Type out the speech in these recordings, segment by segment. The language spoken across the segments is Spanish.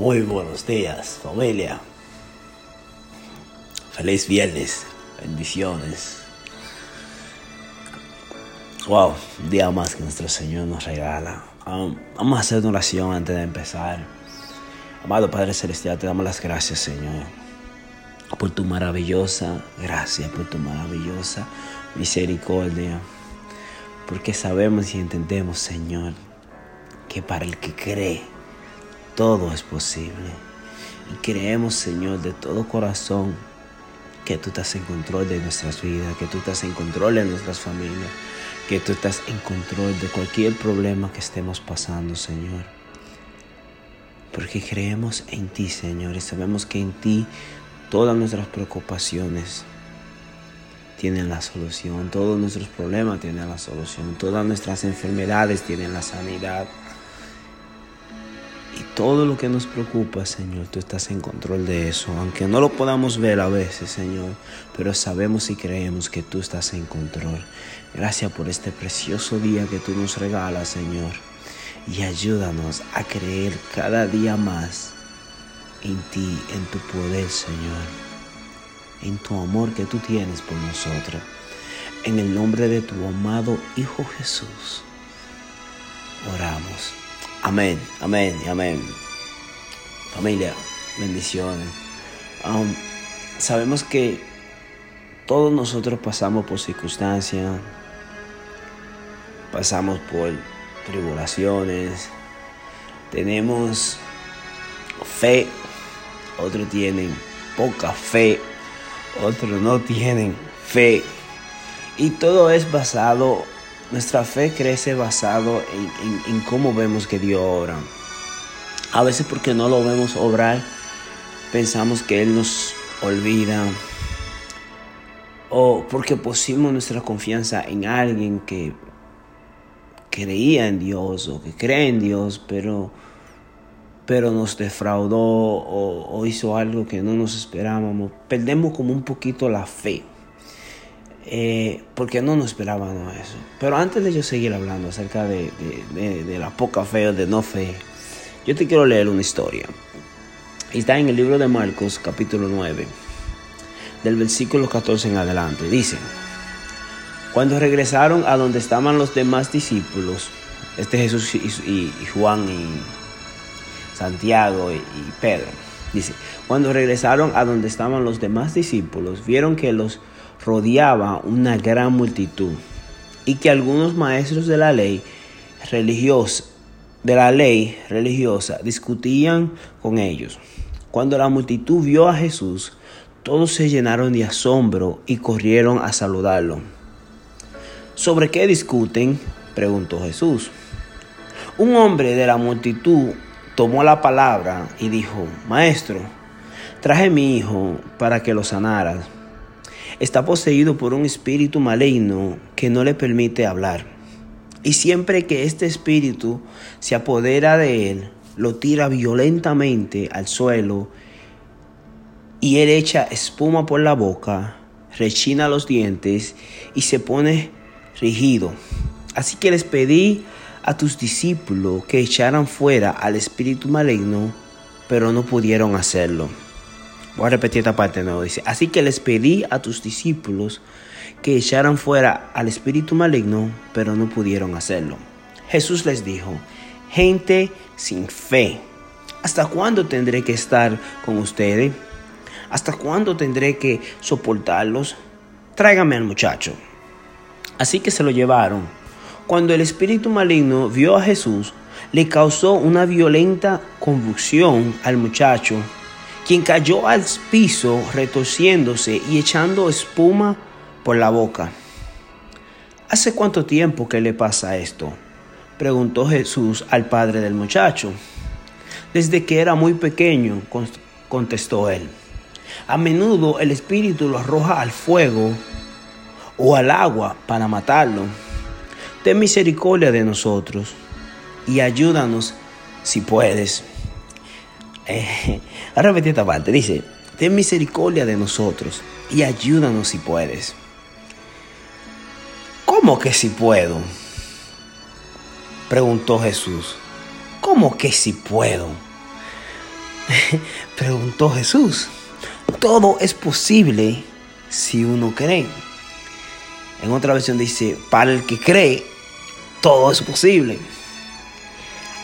Muy buenos días, familia. Feliz viernes. Bendiciones. Wow, un día más que nuestro Señor nos regala. Vamos a hacer una oración antes de empezar. Amado Padre Celestial, te damos las gracias, Señor, por tu maravillosa gracia, por tu maravillosa misericordia. Porque sabemos y entendemos, Señor, que para el que cree, todo es posible. Y creemos, Señor, de todo corazón que tú estás en control de nuestras vidas, que tú estás en control de nuestras familias, que tú estás en control de cualquier problema que estemos pasando, Señor. Porque creemos en ti, Señor, y sabemos que en ti todas nuestras preocupaciones tienen la solución, todos nuestros problemas tienen la solución, todas nuestras enfermedades tienen la sanidad. Y todo lo que nos preocupa, Señor, tú estás en control de eso. Aunque no lo podamos ver a veces, Señor, pero sabemos y creemos que tú estás en control. Gracias por este precioso día que tú nos regalas, Señor. Y ayúdanos a creer cada día más en ti, en tu poder, Señor. En tu amor que tú tienes por nosotros. En el nombre de tu amado Hijo Jesús, oramos. Amén, amén y amén. Familia, bendiciones. Sabemos que todos nosotros pasamos por circunstancias, pasamos por tribulaciones, tenemos fe, otros tienen poca fe, otros no tienen fe. Y todo es basado nuestra fe crece basado en, cómo vemos que Dios obra. A veces porque no lo vemos obrar, pensamos que Él nos olvida. O porque pusimos nuestra confianza en alguien que creía en Dios o que cree en Dios, pero, pero nos defraudó o, o hizo algo que no nos esperábamos. Perdemos como un poquito la fe. Eh, porque no nos esperábamos eso. Pero antes de yo seguir hablando acerca de, la poca fe o de no fe, yo te quiero leer una historia. Está en el libro de Marcos capítulo 9, del versículo 14 en adelante. Dice, cuando regresaron a donde estaban los demás discípulos, este Jesús y, Juan y Santiago y, y Pedro, dice, cuando regresaron a donde estaban los demás discípulos, vieron que los rodeaba una gran multitud y que algunos maestros de la ley religiosa de la ley religiosa discutían con ellos. Cuando la multitud vio a Jesús, todos se llenaron de asombro y corrieron a saludarlo. ¿Sobre qué discuten? preguntó Jesús. Un hombre de la multitud tomó la palabra y dijo, Maestro, traje mi hijo para que lo sanaras está poseído por un espíritu maligno que no le permite hablar. Y siempre que este espíritu se apodera de él, lo tira violentamente al suelo y él echa espuma por la boca, rechina los dientes y se pone rígido. Así que les pedí a tus discípulos que echaran fuera al espíritu maligno, pero no pudieron hacerlo. Voy a repetir esta parte nuevo. Dice, así que les pedí a tus discípulos que echaran fuera al espíritu maligno, pero no pudieron hacerlo. Jesús les dijo, gente sin fe, ¿hasta cuándo tendré que estar con ustedes? ¿Hasta cuándo tendré que soportarlos? Tráigame al muchacho. Así que se lo llevaron. Cuando el espíritu maligno vio a Jesús, le causó una violenta convulsión al muchacho quien cayó al piso retorciéndose y echando espuma por la boca. ¿Hace cuánto tiempo que le pasa esto? preguntó Jesús al padre del muchacho. Desde que era muy pequeño, contestó él. A menudo el espíritu lo arroja al fuego o al agua para matarlo. Ten misericordia de nosotros y ayúdanos si puedes. Eh, a repetir esta parte. Dice, ten misericordia de nosotros y ayúdanos si puedes. ¿Cómo que si puedo? Preguntó Jesús. ¿Cómo que si puedo? preguntó Jesús. Todo es posible si uno cree. En otra versión dice, para el que cree, todo es posible.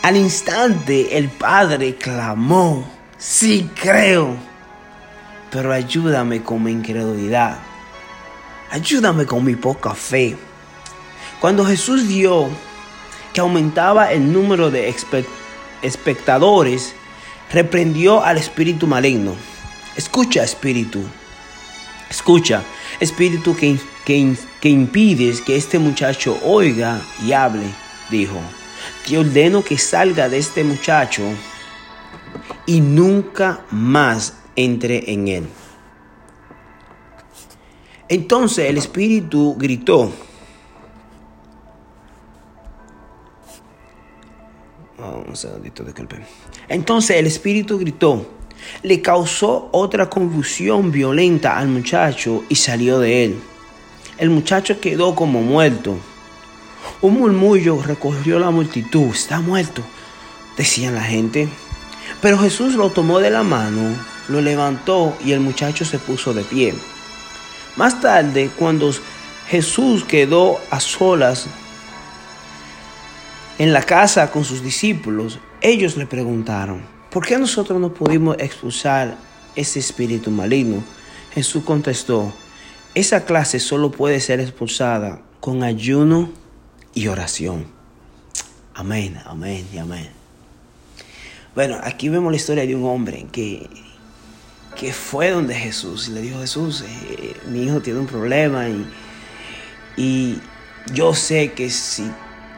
Al instante el Padre clamó, sí creo, pero ayúdame con mi incredulidad. Ayúdame con mi poca fe. Cuando Jesús vio que aumentaba el número de espectadores, reprendió al espíritu maligno. Escucha, espíritu. Escucha, espíritu que, que, que impides que este muchacho oiga y hable, dijo. Te ordeno que salga de este muchacho y nunca más entre en él. Entonces el espíritu gritó. Entonces el espíritu gritó, le causó otra confusión violenta al muchacho y salió de él. El muchacho quedó como muerto. Un murmullo recorrió la multitud. Está muerto, decían la gente. Pero Jesús lo tomó de la mano, lo levantó y el muchacho se puso de pie. Más tarde, cuando Jesús quedó a solas en la casa con sus discípulos, ellos le preguntaron, ¿por qué nosotros no pudimos expulsar ese espíritu maligno? Jesús contestó, esa clase solo puede ser expulsada con ayuno y oración. Amén, amén y amén. Bueno, aquí vemos la historia de un hombre que que fue donde Jesús le dijo, Jesús, eh, mi hijo tiene un problema y, y yo sé que si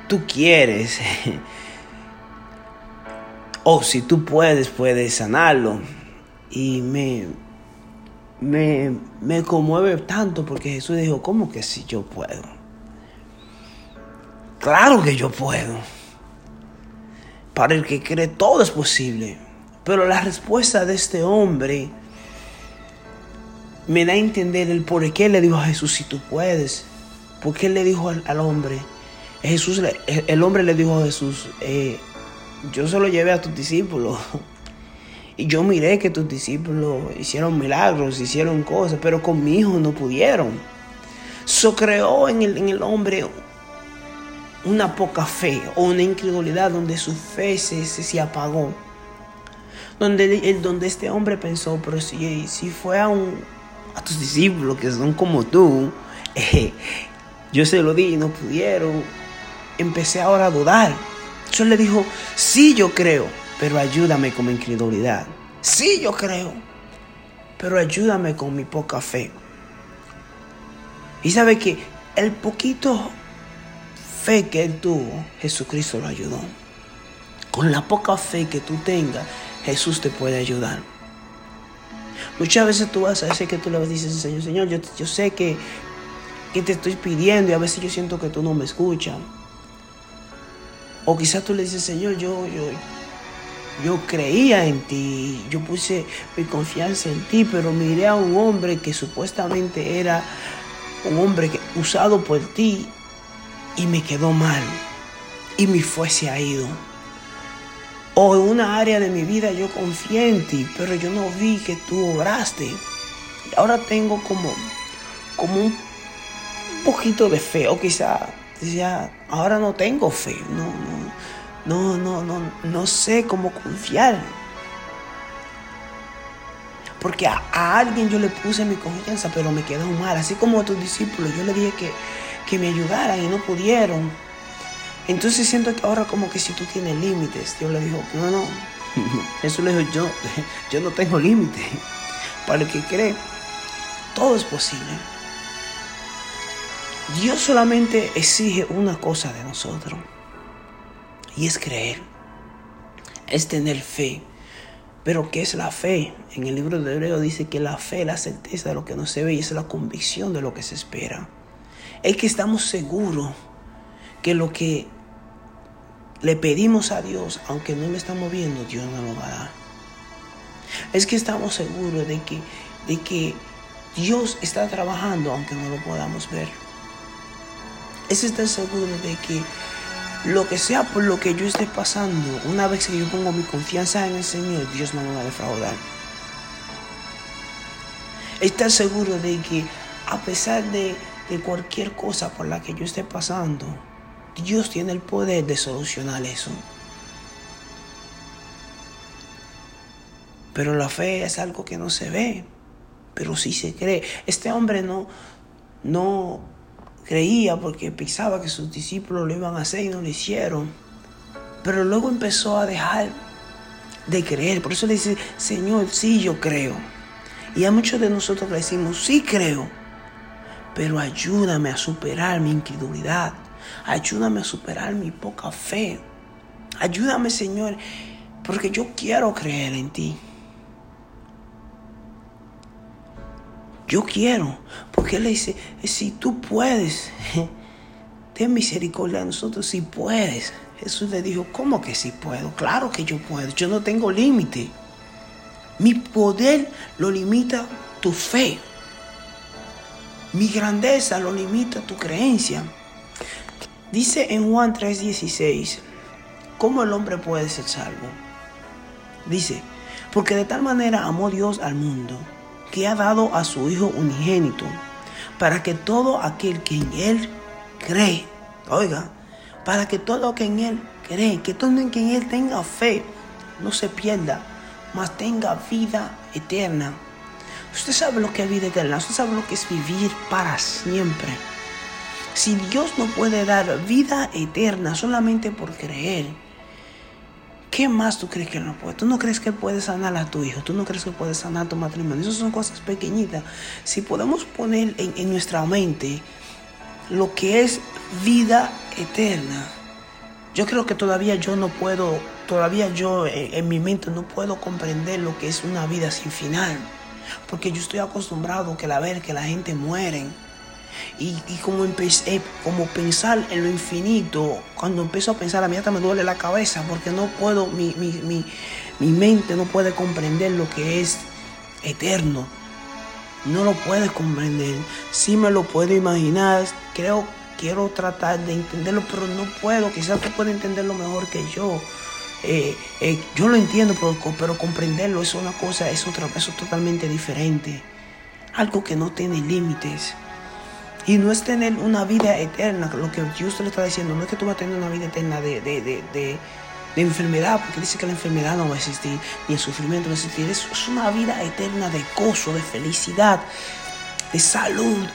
tú quieres o si tú puedes, puedes sanarlo. Y me, me, me conmueve tanto porque Jesús dijo, ¿cómo que si yo puedo? Claro que yo puedo. Para el que cree todo es posible. Pero la respuesta de este hombre me da a entender el por qué le dijo a Jesús, si tú puedes. ¿Por qué le dijo al, hombre? Jesús, el hombre le dijo a Jesús, eh, yo se lo llevé a tus discípulos. Y yo miré que tus discípulos hicieron milagros, hicieron cosas, pero con mi hijo no pudieron. So creó en el, en el hombre una poca fe o una incredulidad donde su fe se, se, apagó. Donde, el, donde este hombre pensó, pero si, si fue a a tus discípulos que son como tú, eh, yo se lo di y no pudieron. Empecé ahora a dudar. Yo le dijo, sí yo creo, pero ayúdame con mi incredulidad. Sí yo creo, pero ayúdame con mi poca fe. Y sabe que el poquito fe que él tuvo, Jesucristo lo ayudó. Con la poca fe que tú tengas, Jesús te puede ayudar. Muchas veces tú vas a decir que tú le dices, Señor, Señor, yo, yo sé que, que te estoy pidiendo y a veces yo siento que tú no me escuchas. O quizás tú le dices, Señor, yo, yo, yo creía en ti, yo puse mi confianza en ti, pero miré a un hombre que supuestamente era un hombre que, usado por ti y me quedó mal y mi fe se ha ido. O en una área de mi vida yo confié en ti, pero yo no vi que tú obraste. Y ahora tengo como, como un poquito de fe, o quizá, decía, ahora no tengo fe, no, no, no, no, no sé cómo confiar. Porque a, alguien yo le puse mi confianza, pero me quedó mal. Así como a tus discípulos, yo le dije que, que me ayudaran y no pudieron. Entonces siento que ahora como que si tú tienes límites, Dios le dijo, no, no, Jesús le dijo, yo, yo no tengo límite. Para el que cree, todo es posible. Dios solamente exige una cosa de nosotros y es creer, es tener fe. Pero ¿qué es la fe? En el libro de Hebreo dice que la fe es la certeza de lo que no se ve y es la convicción de lo que se espera. Es que estamos seguros que lo que le pedimos a Dios, aunque no lo estamos viendo, Dios nos lo va a dar. Es que estamos seguros de que, de que Dios está trabajando aunque no lo podamos ver. Es estar seguro de que lo que sea por lo que yo esté pasando, una vez que yo pongo mi confianza en el Señor, Dios no me va a defraudar. Estar seguro de que a pesar de, de cualquier cosa por la que yo esté pasando, Dios tiene el poder de solucionar eso. Pero la fe es algo que no se ve, pero sí se cree. Este hombre no, no creía porque pensaba que sus discípulos lo iban a hacer y no lo hicieron. Pero luego empezó a dejar de creer. Por eso le dice, Señor, sí yo creo. Y a muchos de nosotros le decimos, sí creo, pero ayúdame a superar mi incredulidad. Ayúdame a superar mi poca fe. Ayúdame, Señor, porque yo quiero creer en ti. Yo quiero, porque Él le dice, si tú puedes, ten misericordia de nosotros si puedes. Jesús le dijo, ¿cómo que si puedo? Claro que yo puedo, yo no tengo límite. Mi poder lo limita tu fe. Mi grandeza lo limita tu creencia. Dice en Juan 3:16, ¿cómo el hombre puede ser salvo? Dice, porque de tal manera amó Dios al mundo que ha dado a su Hijo unigénito, para que todo aquel que en Él cree, oiga, para que todo que en Él cree, que todo en Él tenga fe, no se pierda, mas tenga vida eterna. Usted sabe lo que es vida eterna, usted sabe lo que es vivir para siempre. Si Dios no puede dar vida eterna solamente por creer, ¿Qué más tú crees que él no puede? ¿Tú no crees que él puede sanar a tu hijo? ¿Tú no crees que puede sanar tu matrimonio? Esas son cosas pequeñitas. Si podemos poner en, nuestra mente lo que es vida eterna, yo creo que todavía yo no puedo, todavía yo en, en mi mente no puedo comprender lo que es una vida sin final. Porque yo estoy acostumbrado a ver que la gente muere y, como empecé, como pensar en lo infinito, cuando empiezo a pensar, a mí hasta me duele la cabeza porque no puedo, mi, mi, mi mente no puede comprender lo que es eterno. No lo puede comprender. Sí me lo puedo imaginar. Creo, quiero tratar de entenderlo, pero no puedo. Quizás tú puedes entenderlo mejor que yo. Eh, eh, yo lo entiendo, pero, pero, comprenderlo es una cosa, es otra, es totalmente diferente. Algo que no tiene límites. Y no es tener una vida eterna, lo que Dios le está diciendo, no es que tú vas a tener una vida eterna de, de, de, de, enfermedad, porque dice que la enfermedad no va a existir, ni el sufrimiento va a existir. Es, es una vida eterna de gozo, de felicidad, de salud,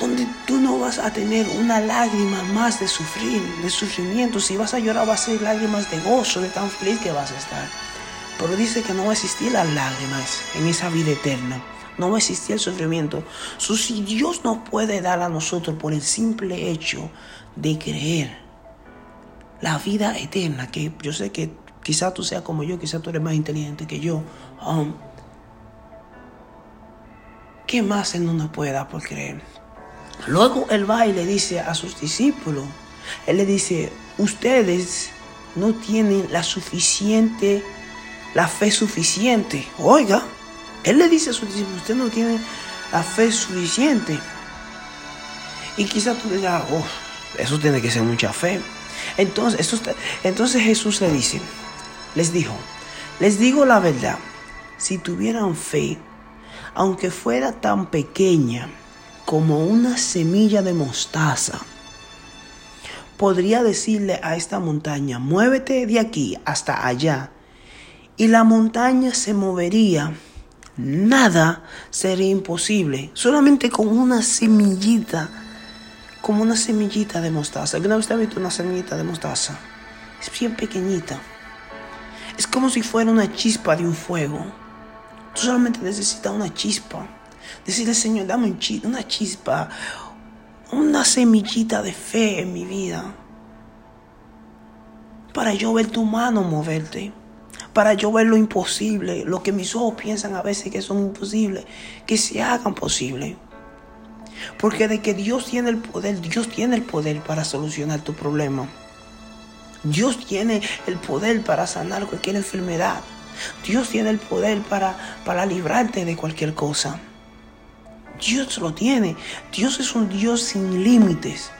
donde tú no vas a tener una lágrima más de sufrir, de sufrimiento. Si vas a llorar, va a ser lágrimas de gozo, de tan feliz que vas a estar. Pero dice que no va a existir las lágrimas en esa vida eterna no existía el sufrimiento. si Dios nos puede dar a nosotros por el simple hecho de creer la vida eterna, que yo sé que quizás tú seas como yo, quizás tú eres más inteligente que yo. Um, ¿Qué más Él no nos puede dar por creer? Luego Él va y le dice a sus discípulos, Él le dice, ustedes no tienen la suficiente, la fe suficiente. Oiga, él le dice a sus discípulos, usted no tiene la fe suficiente. Y quizás tú digas, oh, eso tiene que ser mucha fe. Entonces, entonces Jesús le dice, les dijo, les digo la verdad, si tuvieran fe, aunque fuera tan pequeña como una semilla de mostaza, podría decirle a esta montaña, muévete de aquí hasta allá, y la montaña se movería nada sería imposible. Solamente con una semillita, como una semillita de mostaza. ¿Alguna vez te has visto una semillita de mostaza? Es bien pequeñita. Es como si fuera una chispa de un fuego. Tú solamente necesitas una chispa. Decirle, Señor, dame una chispa, una semillita de fe en mi vida. Para yo ver tu mano moverte para yo ver lo imposible, lo que mis ojos piensan a veces que son imposibles, que se hagan posible. Porque de que Dios tiene el poder, Dios tiene el poder para solucionar tu problema. Dios tiene el poder para sanar cualquier enfermedad. Dios tiene el poder para, para librarte de cualquier cosa. Dios lo tiene. Dios es un Dios sin límites.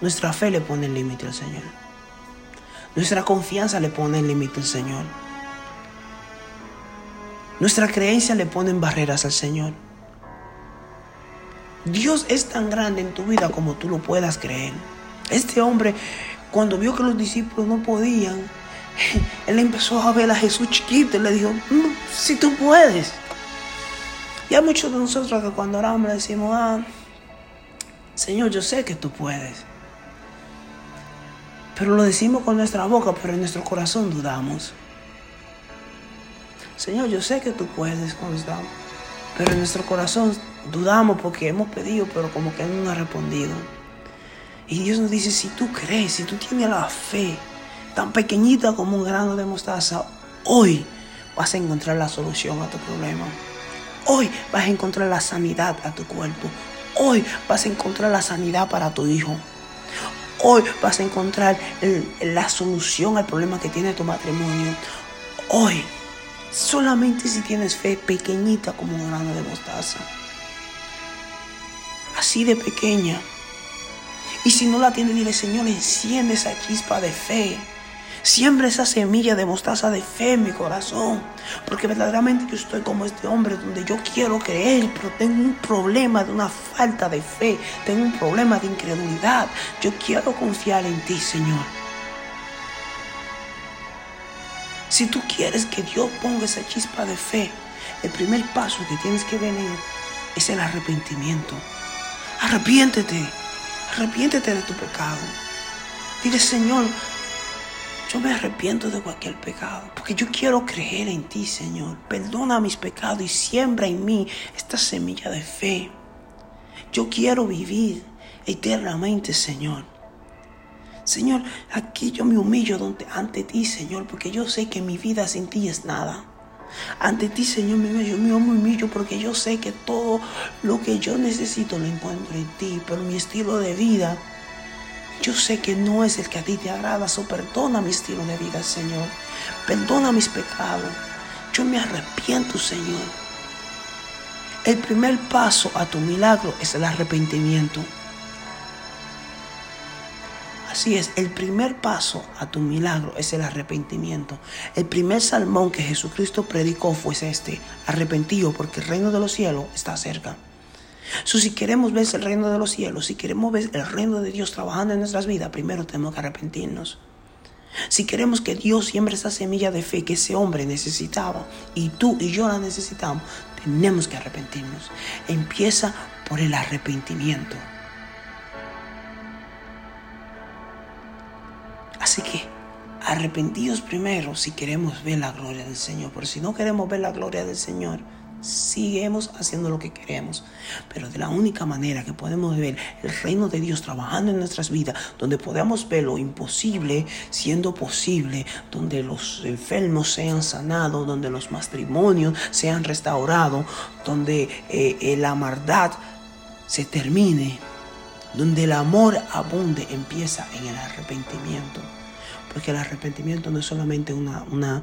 Nuestra fe le pone el límite al Señor. Nuestra confianza le pone el límite al Señor. Nuestra creencia le pone barreras al Señor. Dios es tan grande en tu vida como tú lo puedas creer. Este hombre, cuando vio que los discípulos no podían, él empezó a ver a Jesús chiquito y le dijo, mm, si tú puedes. Y hay muchos de nosotros que cuando oramos le decimos, ah, Señor, yo sé que tú puedes. Pero lo decimos con nuestra boca, pero en nuestro corazón dudamos. Señor, yo sé que tú puedes cuando estamos. Pero en nuestro corazón dudamos porque hemos pedido, pero como que Él no ha respondido. Y Dios nos dice, si tú crees, si tú tienes la fe tan pequeñita como un grano de mostaza, hoy vas a encontrar la solución a tu problema. Hoy vas a encontrar la sanidad a tu cuerpo. Hoy vas a encontrar la sanidad para tu hijo. Hoy vas a encontrar la solución al problema que tiene tu matrimonio. Hoy, solamente si tienes fe pequeñita como un grano de mostaza. Así de pequeña. Y si no la tienes, dile, Señor, enciende esa chispa de fe. Siembra esa semilla de mostaza de fe en mi corazón. Porque verdaderamente yo estoy como este hombre donde yo quiero creer, pero tengo un problema de una falta de fe. Tengo un problema de incredulidad. Yo quiero confiar en ti, Señor. Si tú quieres que Dios ponga esa chispa de fe, el primer paso que tienes que venir es el arrepentimiento. Arrepiéntete. Arrepiéntete de tu pecado. Dile, Señor, yo me arrepiento de cualquier pecado, porque yo quiero creer en ti, Señor. Perdona mis pecados y siembra en mí esta semilla de fe. Yo quiero vivir eternamente, Señor. Señor, aquí yo me humillo ante ti, Señor, porque yo sé que mi vida sin ti es nada. Ante ti, Señor, yo me humillo porque yo sé que todo lo que yo necesito lo encuentro en ti, pero mi estilo de vida yo sé que no es el que a ti te agrada, so perdona mi estilo de vida, Señor. Perdona mis pecados. Yo me arrepiento, Señor. El primer paso a tu milagro es el arrepentimiento. Así es, el primer paso a tu milagro es el arrepentimiento. El primer salmón que Jesucristo predicó fue este, arrepentido porque el reino de los cielos está cerca si queremos ver el reino de los cielos, si queremos ver el reino de Dios trabajando en nuestras vidas, primero tenemos que arrepentirnos. Si queremos que Dios siembre esa semilla de fe que ese hombre necesitaba y tú y yo la necesitamos, tenemos que arrepentirnos. Empieza por el arrepentimiento. Así que arrepentidos primero si queremos ver la gloria del Señor. Porque si no queremos ver la gloria del Señor, Seguimos haciendo lo que queremos, pero de la única manera que podemos ver el reino de Dios trabajando en nuestras vidas, donde podamos ver lo imposible siendo posible, donde los enfermos sean sanados, donde los matrimonios sean restaurados, donde eh, la maldad se termine, donde el amor abunde, empieza en el arrepentimiento. Porque el arrepentimiento no es solamente una, una,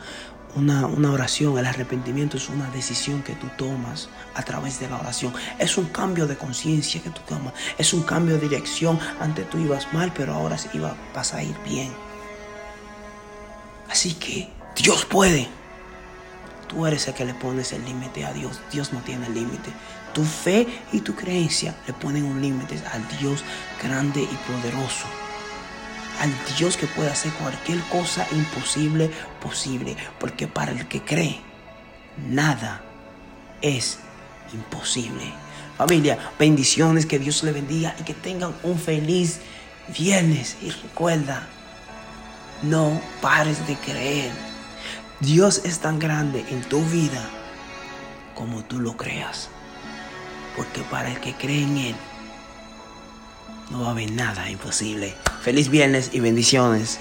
una, oración, el arrepentimiento es una decisión que tú tomas a través de la oración. Es un cambio de conciencia que tú tomas. Es un cambio de dirección. Antes tú ibas mal, pero ahora iba, vas a ir bien. Así que Dios puede. Tú eres el que le pones el límite a Dios. Dios no tiene límite. Tu fe y tu creencia le ponen un límite al Dios grande y poderoso al Dios que puede hacer cualquier cosa imposible posible, porque para el que cree, nada es imposible. Familia, bendiciones, que Dios le bendiga y que tengan un feliz viernes. Y recuerda, no pares de creer. Dios es tan grande en tu vida como tú lo creas. Porque para el que cree en Él, no va a haber nada imposible. Feliz viernes y bendiciones.